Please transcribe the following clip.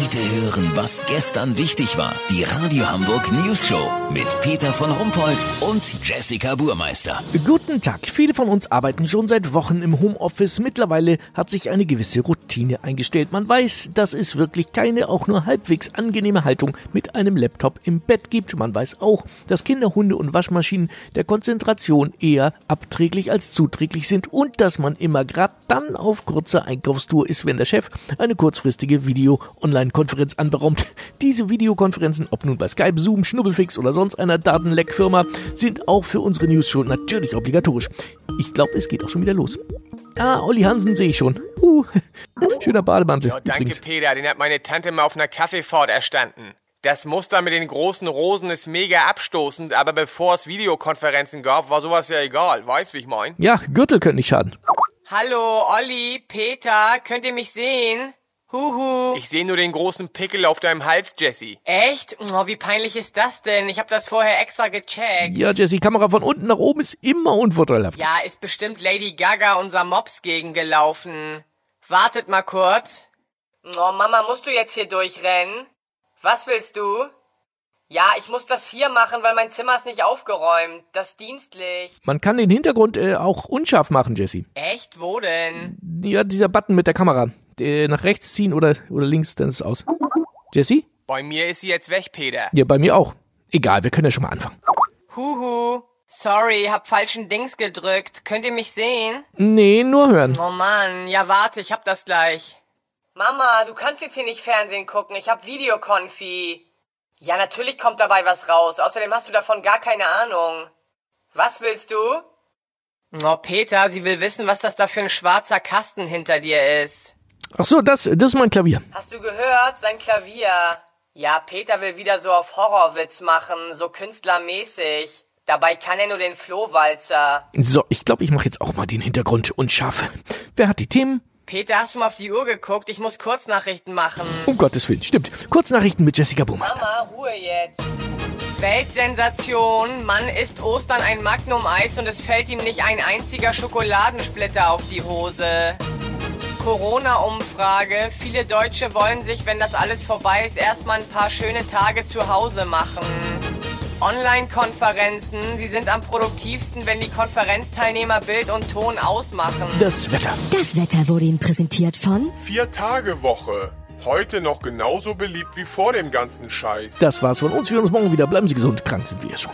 Heute hören, was gestern wichtig war. Die Radio Hamburg News Show mit Peter von Rumpold und Jessica Burmeister. Guten Tag. Viele von uns arbeiten schon seit Wochen im Homeoffice. Mittlerweile hat sich eine gewisse Routine eingestellt. Man weiß, dass es wirklich keine auch nur halbwegs angenehme Haltung mit einem Laptop im Bett gibt. Man weiß auch, dass Kinder, Hunde und Waschmaschinen der Konzentration eher abträglich als zuträglich sind und dass man immer grad dann auf kurzer Einkaufstour ist, wenn der Chef eine kurzfristige Video-Online-Konferenz anberaumt. Diese Videokonferenzen, ob nun bei Skype, Zoom, Schnubbelfix oder sonst einer Datenleckfirma, sind auch für unsere News-Show natürlich obligatorisch. Ich glaube, es geht auch schon wieder los. Ah, Olli Hansen sehe ich schon. Uh, schöner Bademantel. Ja, danke, übrigens. Peter. Den hat meine Tante mal auf einer Kaffeefahrt erstanden. Das Muster mit den großen Rosen ist mega abstoßend, aber bevor es Videokonferenzen gab, war sowas ja egal. Weißt, wie ich mein? Ja, Gürtel können nicht schaden. Hallo, Olli, Peter, könnt ihr mich sehen? Huhu. Ich sehe nur den großen Pickel auf deinem Hals, Jesse. Echt? Oh, wie peinlich ist das denn? Ich habe das vorher extra gecheckt. Ja, Jesse, Kamera von unten nach oben ist immer unvorteilhaft. Ja, ist bestimmt Lady Gaga unser Mops gegengelaufen. Wartet mal kurz. Oh, Mama, musst du jetzt hier durchrennen? Was willst du? Ja, ich muss das hier machen, weil mein Zimmer ist nicht aufgeräumt. Das ist dienstlich. Man kann den Hintergrund äh, auch unscharf machen, Jesse. Echt? Wo denn? Ja, dieser Button mit der Kamera. Äh, nach rechts ziehen oder, oder links, dann ist es aus. Jesse? Bei mir ist sie jetzt weg, Peter. Ja, bei mir auch. Egal, wir können ja schon mal anfangen. Huhu. Sorry, hab falschen Dings gedrückt. Könnt ihr mich sehen? Nee, nur hören. Oh Mann, ja warte, ich hab das gleich. Mama, du kannst jetzt hier nicht Fernsehen gucken. Ich hab Videokonfi. Ja, natürlich kommt dabei was raus. Außerdem hast du davon gar keine Ahnung. Was willst du? Oh, Peter, sie will wissen, was das da für ein schwarzer Kasten hinter dir ist. Ach so, das, das ist mein Klavier. Hast du gehört? Sein Klavier. Ja, Peter will wieder so auf Horrorwitz machen, so künstlermäßig. Dabei kann er nur den Flohwalzer. So, ich glaube, ich mache jetzt auch mal den Hintergrund unscharf. Wer hat die Themen? Peter, hast du mal auf die Uhr geguckt? Ich muss Kurznachrichten machen. Um Gottes Willen, stimmt. Kurznachrichten mit Jessica Burmeister. Mama, Ruhe jetzt. Weltsensation. Mann isst Ostern ein Magnum-Eis und es fällt ihm nicht ein einziger Schokoladensplitter auf die Hose. Corona-Umfrage. Viele Deutsche wollen sich, wenn das alles vorbei ist, erstmal ein paar schöne Tage zu Hause machen. Online-Konferenzen. Sie sind am produktivsten, wenn die Konferenzteilnehmer Bild und Ton ausmachen. Das Wetter. Das Wetter wurde Ihnen präsentiert von Vier-Tage-Woche. Heute noch genauso beliebt wie vor dem ganzen Scheiß. Das war's von uns. Wir hören uns morgen wieder. Bleiben Sie gesund. Krank sind wir schon.